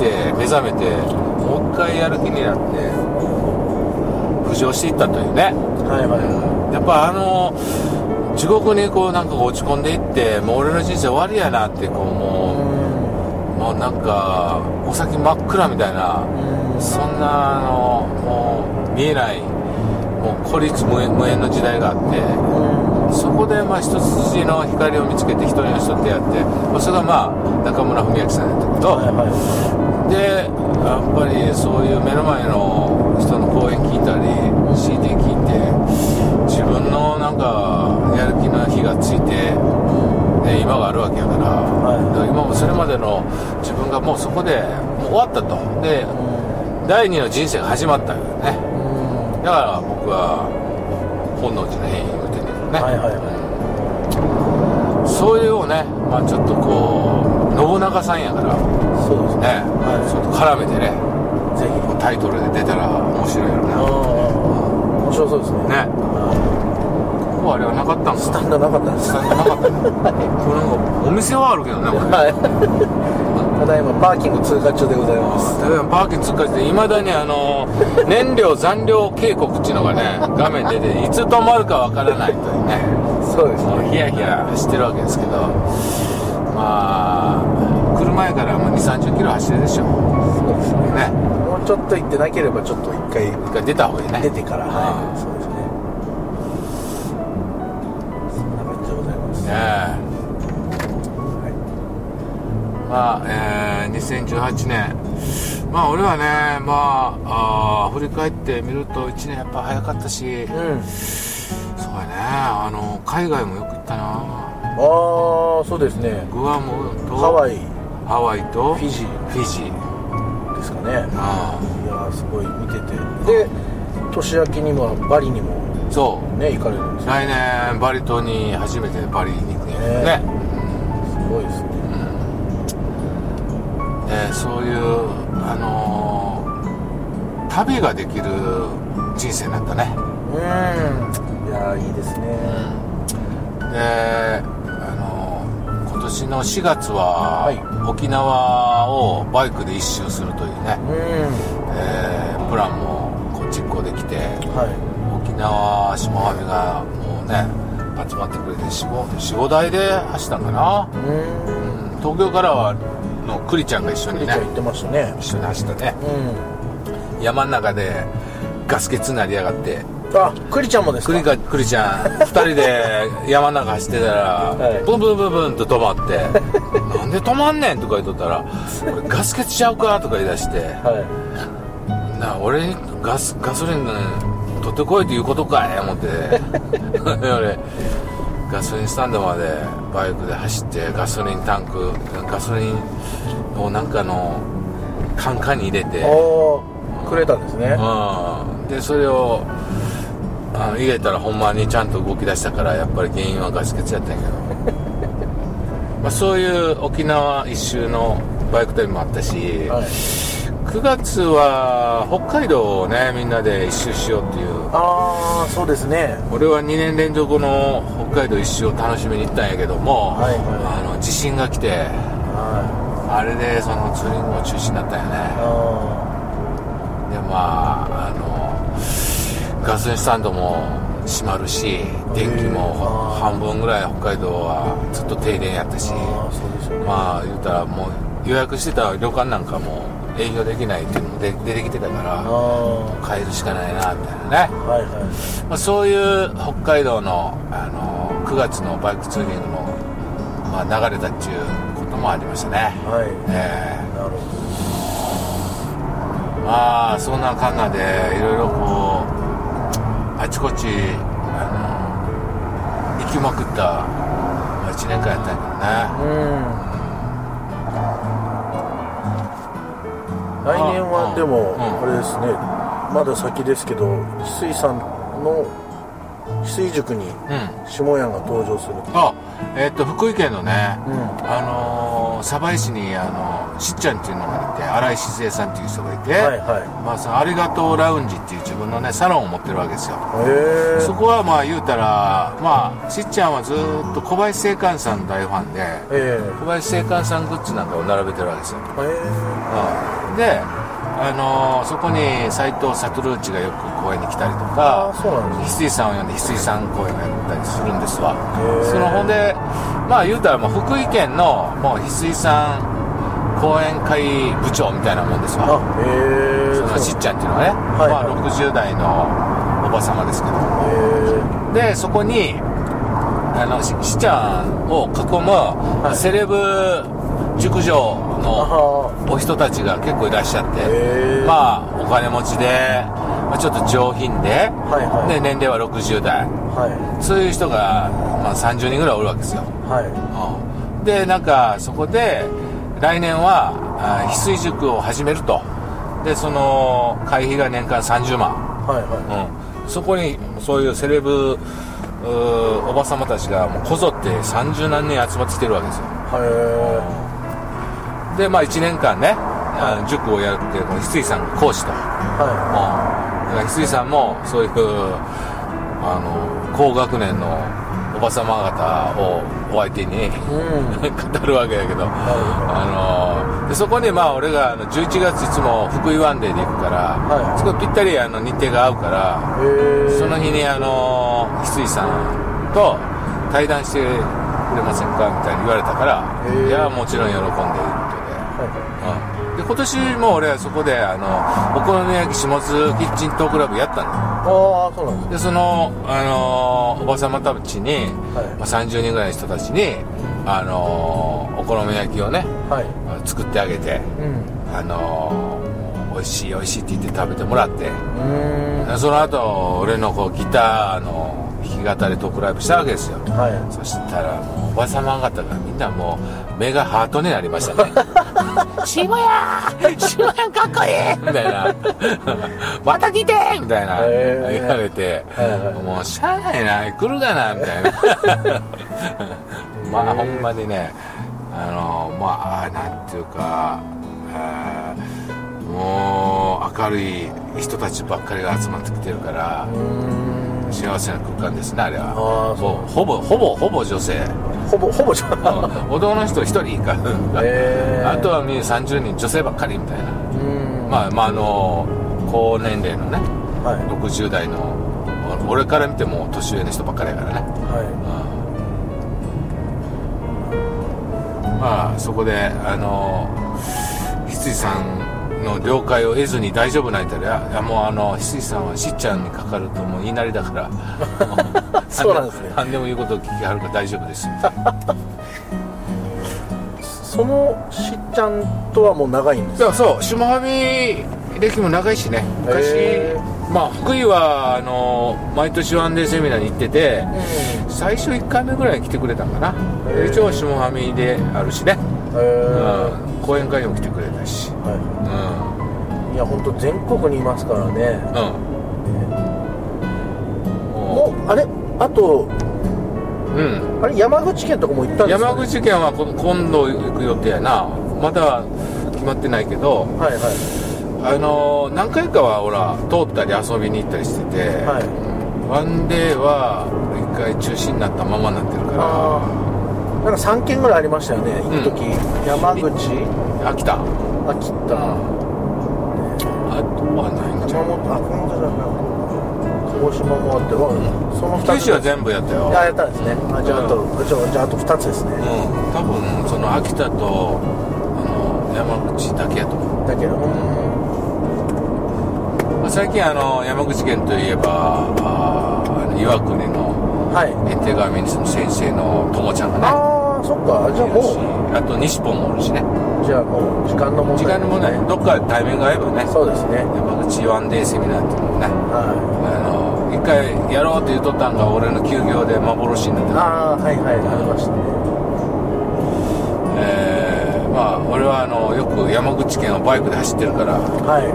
して目覚めてもう一回やる気になって浮上していったというね。はいはいはやっぱあの地獄にこうなんか落ち込んでいってもう俺の人生終わりやなってこういもうもうなんかお先真っ暗みたいなうん。そんなあのもう見えないもう孤立無縁無縁の時代があってそこでまあ一筋の光を見つけて一人の人ってやって、まあ、それがまあ中村文明さんやったけど、はいはいでやっぱりそういう目の前の人の講演聞いたり CD 聞いて自分のなんかやる気の火がついて、ね、今があるわけやから,、はい。今もそれまでの自分がもうそこでもう終わったと。で第二の人生が始まったよね。うん。だから僕は本能寺の変異を言うてんね。んけどね、はいはい。はそういうをね、まあ、ちょっとこう信長さんやから。いそうですね。ね、はい。ちょっと絡めてね。ぜひこうタイトルで出たら面白いよああ面白そうですね。ね。ここあれはなかったんスタンドなかったんです。スタンドなかった。ねこれなんかお店はあるけどねこれ。はい。ただいまパーキング通過中でございます。例えばパーキング通過していまだにあの燃料残量警告っていうのがね画面で出ていつ止まるかわからないというね。そうですね。ヒヤヒヤしてるわけですけど。まあ前から2 3 0キロ走るでしょ。そうですね。ね。もうちょっと行ってなければちょっと一回一回出た方がいいね。出てからはい。あそうですね。そんな感じでございます。ねえ。まあ、えー2018年。まあ俺はねまああー振り返ってみると1年やっぱ早かったし、うん。そうやね。あの海外もよく行ったな。ああそうですね。グアムとハワイハワイとフィジー。フィジー。ですかね。あいやーすごい見てて。で年明けにもバリにもあそう。ね行かれるんですよ。来年バリ島に初めてバリに行くね。ね。すごいですね。でそういうあのー旅ができる人生になったね。うん。いやーいいですね。であの今年の4月は、はい。沖縄をバイクで一周するというね、うん。えープランもこう実行できては沖縄下上がもうね集まってくれて45台で走ったんかな、いうん。うん東京からはのクリちゃんが一緒にねクリちゃん行ってましたね。一緒に走ったね。う山の中でガス欠になりやがってんあクリちゃんもですか？クリかクリちゃん。2人で山の中走ってたら、はい。ブンブンブンブンと止まって「なんで止まんねん」とか言っとったら「これガス欠ちゃうか?」とか言い出してはい「なあ俺にガスガソリン取ってこいっていうことかい」思って。俺ガソリンスタンドまでバイクで走ってガソリンタンクガソリンをなんかのカンカンに入れてくれたんですね。うん、でそれをあの入れたらほんまにちゃんと動き出したからやっぱり原因はガス欠やったんやけど。まあそういう沖縄一周のバイク旅もあったし、はい。9月は北海道をねみんなで一周しようっていう。ああそうですね。俺は2年連続の北海道一周を楽しみに行ったんやけども、はいはい。あの地震が来てはあれでそのツーリングも中止になったんやねガソリンスタンドも閉まるし電気も半分ぐらい北海道はずっと停電やったしまあ言うたらもう予約してた旅館なんかも営業できないっていうのもで出てきてたかあらあ帰るしかないなみたいなね、はいはまあ、そういう北海道のあの9月のバイクツーリングの、まあ、流れたっていうこともありましたね。いはい。ええ。なるほまあそんなかんなでいろいろこうあちこちあの行きまくった、まあ、1年間やったんやけどねどうん。来年はでもうん。あれですね。まだ先ですけど翡翠さんの翡翠塾にうん。下屋が登場する。あえっと福井県のね、うん。あのー鯖江市にあのしっちゃんっていうのがいて新井静江さんっていう人がいて、はいはい。まあ、そのありがとうラウンジっていう自分のねサロンを持ってるわけですよ。そこはまあ言うたらまあしっちゃんはずっと小林正観さんの大ファンでえ小林正観さんグッズなんかを並べてるわけですよ、えへえうん。であのそこに斎藤悟内がよく公演に来たりとか翡翠さんを呼んで翡翠さん公演をやったりするんですわ。そのほんでまあ言うたらもう福井県のもう翡翠さん講演会部長みたいなもんですわ。あへえそのしっちゃんっていうのはね、はい。まあ、60代のおば様ですけど。へでそこにあのししっちゃんを囲む、い。セレブ熟女えのあお人たちが結構いらっしゃって、まあお金持ちで、まあ、ちょっと上品で,、はいはい。で年齢は60代。はそういう人が、まあ、30人ぐらいおるわけですよ、いはい。うん。でなんかそこで来年はあ翡翠塾を始めると。でその会費が年間30万。はいはうん、そこにそういうセレブおば様たちがもうこぞって30何人集まってきてるわけですよ。いへでまあ1年間ね、あ塾をやるってこの翡翠さんが講師と、うん、だえはから翡翠さんもそういうあの高学年のおば様方をお相手にいうん。語るわけだけど、あのでそこにまあ俺があの11月いつも福井ワンデーで行くから、はい。そこぴったりあの日程が合うからその日にあの翡翠さんと対談してくれませんか？みたいに言われたからいやもちろん喜んでいることで,、はうん、で今年も俺はそこであのお好み焼き下津キッチントークラブやったのいああそうなんでその、あのおばさまたちに、はい。まあ、30人ぐらいの人たちに、あのお好み焼きをねはい。作ってあげて、うん。あの美味しい美味しいって言って食べてもらってうその後俺のこうギターの弾き語りトークライブしたわけですよ。はい。そしたらもうおばさま方がみんなもう目がハートになりましたね 渋谷渋谷かっこいい。みたいな。また来てみたいな。言われて。もうしゃあないな。来るかな。みたいな。まあほんまにね。あのまあなんていうかもう明るい人たちばっかりが集まってきてるから幸せな空間ですねあれは。ほぼほぼほぼ女性ほぼほぼじゃ男 の人1人か。へー。あとはみんな30人女性ばっかりみたいな。うん。まあまああの高年齢のねはい。60代の俺から見ても年上の人ばっかりやからね。はまあそこであの翡翠さんの了解を得ずに大丈夫なんやったらいやもうあの翡翠さんはしっちゃんにかかるともう言いなりだから。そうなんですね。何でも言うことを聞きはるから大丈夫です。みたいないそのしっちゃんとはもう長いんですやそう下はみ歴も長いしね。昔へまあ福井はあの毎年ワンデーセミナーに行ってて最初1回目ぐらいに来てくれたんかな。一応下はみであるしね、うん、講演会にも来てくれたし。はうんや本当全国にいますからね。うん。もうあれ？あとうん。あれ山口県とかも行ったんですか、山口県はこ今度行く予定やな。まだ決まってないけど。はいはい。あの何回かはほら通ったり遊びに行ったりしてて、はい。ワンデーは一回中止になったままになってるかああなんか3軒ぐらいありましたよねうん。一時、山口。ら秋田秋田はないんじゃん。熊本あ熊本じゃない鹿児島もあって、うん、その2つ九州は全部やったよあやったんですね。あじゃああと、じゃあじゃああと2つですね、うん。多分その秋田とあの山口だけやと思う。だけど、まあ最近あの山口県といえばあ岩国のはい。絵手紙の先生の友ちゃんがねああそっかじゃあもう。あと西本もおるしね。じゃあもう時間の問題。時間もねどっかタイミングが合えばね。そうですね。山口ワンデーセミナーっていうのをね。はあの一回やろうって言っとったんが俺の休業で幻になっていああはいはい。ありましたね。えーまあ俺はあのよく山口県をバイクで走ってるからはい。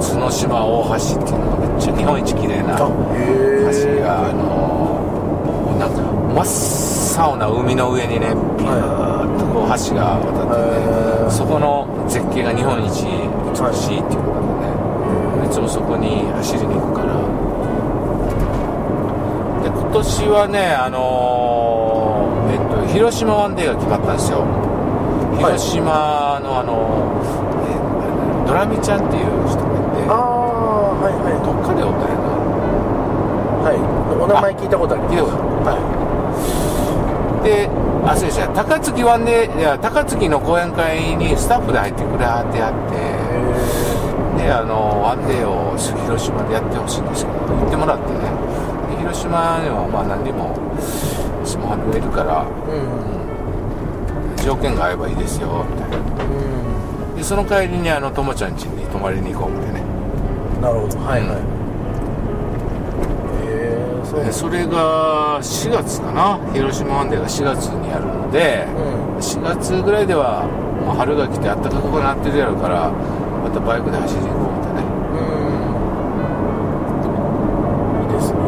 角島大橋っていうのがめっちゃ日本一綺麗な橋があのなんか真っ青な海の上にねビューッとこう橋が渡っててそこの絶景が日本一美しいっていうことでね。いつもそこに走りに行くから。で今年はねあのーえっと広島ワンデーが決まったんですよ。広島のあの、えドラミちゃんっていう人がいて。ああはいはい。どっかでおったんやな。はい。お名前聞いたことあります。聞いたことはであそうですね。高槻湾でいや高槻の講演会にスタッフで入ってくれはってあってであのワンデーを広島でやってほしいんですけど行ってもらってね。で広島にはまあ何人も下半がいるからいうん。条件が合えばいいですよみたいな。うん。でその帰りにあのともちゃん家に泊まりに行こうみたいなね。なるほど。はいはい。へえそそれが4月かな。広島ワンデーが4月にやるのでうん。4月ぐらいではもう春が来て暖かくなってるやろからまたバイクで走りに行こうみたいなね。うん。いいですね。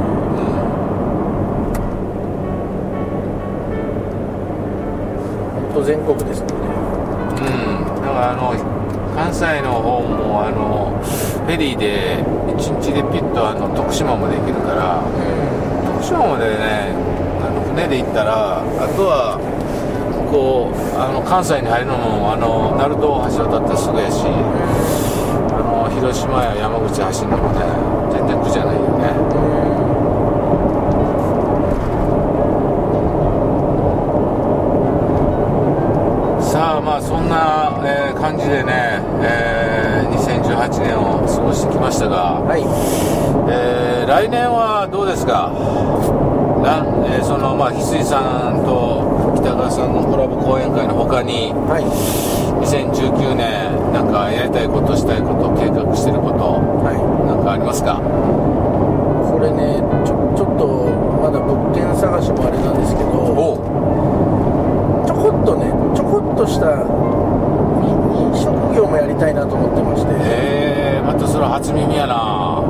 本当全国ですのでうん、だからあの関西の方もあのフェリーで1日でピッとあの徳島まで行けるから徳島までねあの船で行ったらあとはこうあの関西に入るのもあの鳴門大橋渡ったらすぐやしあの広島や山口走るのもね全然苦じゃないよねさあまあそんな、えー感じでね、えー2018年を過ごしてきましたが、はいえー来年はどうですかなん、えーそのまあ翡翠さんと北川さんのコラボ講にはい。2019年なんかやりたいことしたいこと計画してることはい。なんかありますか？これねちょちょっとまだ物件探しもあれなんですけどちょこっとねちょこっとしたに飲食業もやりたいなと思ってまして。えー、またそれは初耳やな